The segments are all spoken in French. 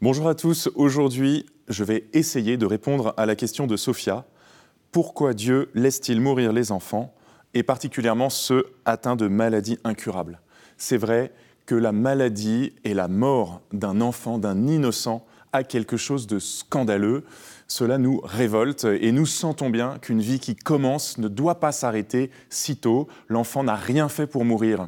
Bonjour à tous, aujourd'hui je vais essayer de répondre à la question de Sophia. Pourquoi Dieu laisse-t-il mourir les enfants, et particulièrement ceux atteints de maladies incurables? C'est vrai que la maladie et la mort d'un enfant, d'un innocent, a quelque chose de scandaleux. Cela nous révolte et nous sentons bien qu'une vie qui commence ne doit pas s'arrêter si tôt. L'enfant n'a rien fait pour mourir.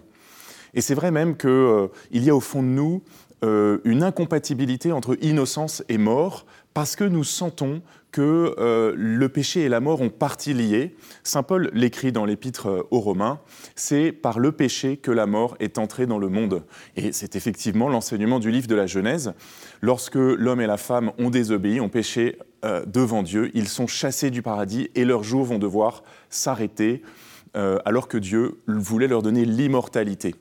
Et c'est vrai même qu'il euh, y a au fond de nous euh, une incompatibilité entre innocence et mort, parce que nous sentons que euh, le péché et la mort ont partie liée. Saint Paul l'écrit dans l'épître euh, aux Romains, c'est par le péché que la mort est entrée dans le monde. Et c'est effectivement l'enseignement du livre de la Genèse. Lorsque l'homme et la femme ont désobéi, ont péché devant Dieu, ils sont chassés du paradis et leurs jours vont devoir s'arrêter alors que Dieu voulait leur donner l'immortalité.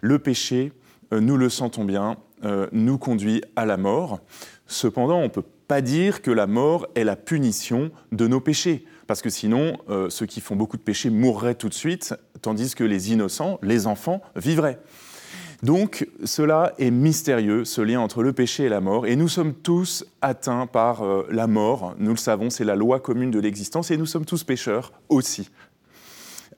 Le péché, nous le sentons bien, euh, nous conduit à la mort. Cependant, on ne peut pas dire que la mort est la punition de nos péchés, parce que sinon, euh, ceux qui font beaucoup de péchés mourraient tout de suite, tandis que les innocents, les enfants, vivraient. Donc cela est mystérieux, ce lien entre le péché et la mort, et nous sommes tous atteints par euh, la mort, nous le savons, c'est la loi commune de l'existence, et nous sommes tous pécheurs aussi.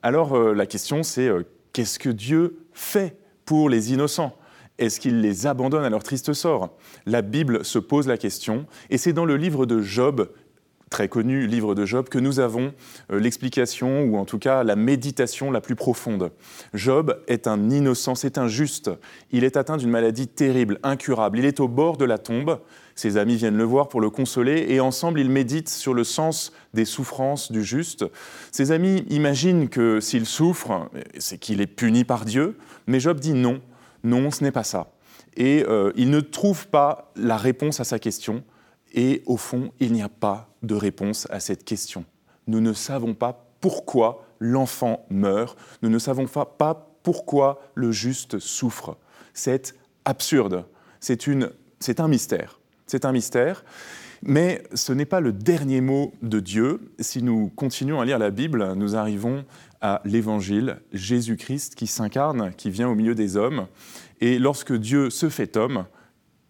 Alors la question c'est qu'est-ce que Dieu fait pour les innocents? Est-ce qu'il les abandonne à leur triste sort? La Bible se pose la question, et c'est dans le livre de Job, très connu livre de Job, que nous avons euh, l'explication, ou en tout cas la méditation la plus profonde. Job est un innocent, c'est un juste. Il est atteint d'une maladie terrible, incurable. Il est au bord de la tombe. Ses amis viennent le voir pour le consoler, et ensemble ils méditent sur le sens des souffrances du juste. Ses amis imaginent que s'il souffre, c'est qu'il est puni par Dieu, mais Job dit non. Non, ce n'est pas ça. Et euh, il ne trouve pas la réponse à sa question. Et au fond, il n'y a pas de réponse à cette question. Nous ne savons pas pourquoi l'enfant meurt. Nous ne savons pas pourquoi le juste souffre. C'est absurde. C'est un mystère. C'est un mystère. Mais ce n'est pas le dernier mot de Dieu. Si nous continuons à lire la Bible, nous arrivons à l'Évangile, Jésus-Christ qui s'incarne, qui vient au milieu des hommes. Et lorsque Dieu se fait homme,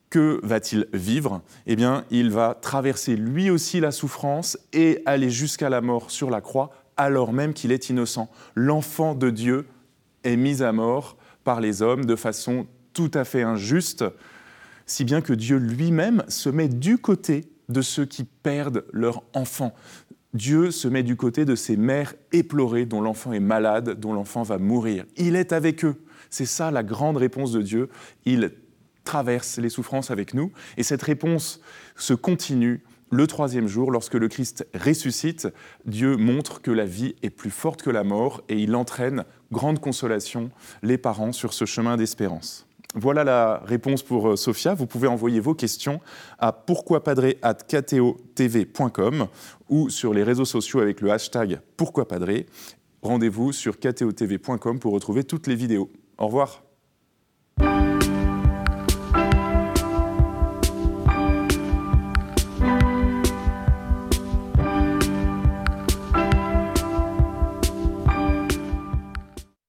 que va-t-il vivre? Eh bien, il va traverser lui aussi la souffrance et aller jusqu'à la mort sur la croix, alors même qu'il est innocent. L'enfant de Dieu est mis à mort par les hommes de façon tout à fait injuste, si bien que Dieu lui-même se met du côté de ceux qui perdent leur enfant. Dieu se met du côté de ces mères éplorées dont l'enfant est malade, dont l'enfant va mourir. Il est avec eux. C'est ça la grande réponse de Dieu. Il traverse les souffrances avec nous. Et cette réponse se continue le troisième jour, lorsque le Christ ressuscite, Dieu montre que la vie est plus forte que la mort et il entraîne, grande consolation, les parents sur ce chemin d'espérance. Voilà la réponse pour euh, Sophia. Vous pouvez envoyer vos questions à pourquoipadré.kto.tv.com ou sur les réseaux sociaux avec le hashtag pourquoipadré. Rendez-vous sur ktotv.com pour retrouver toutes les vidéos. Au revoir.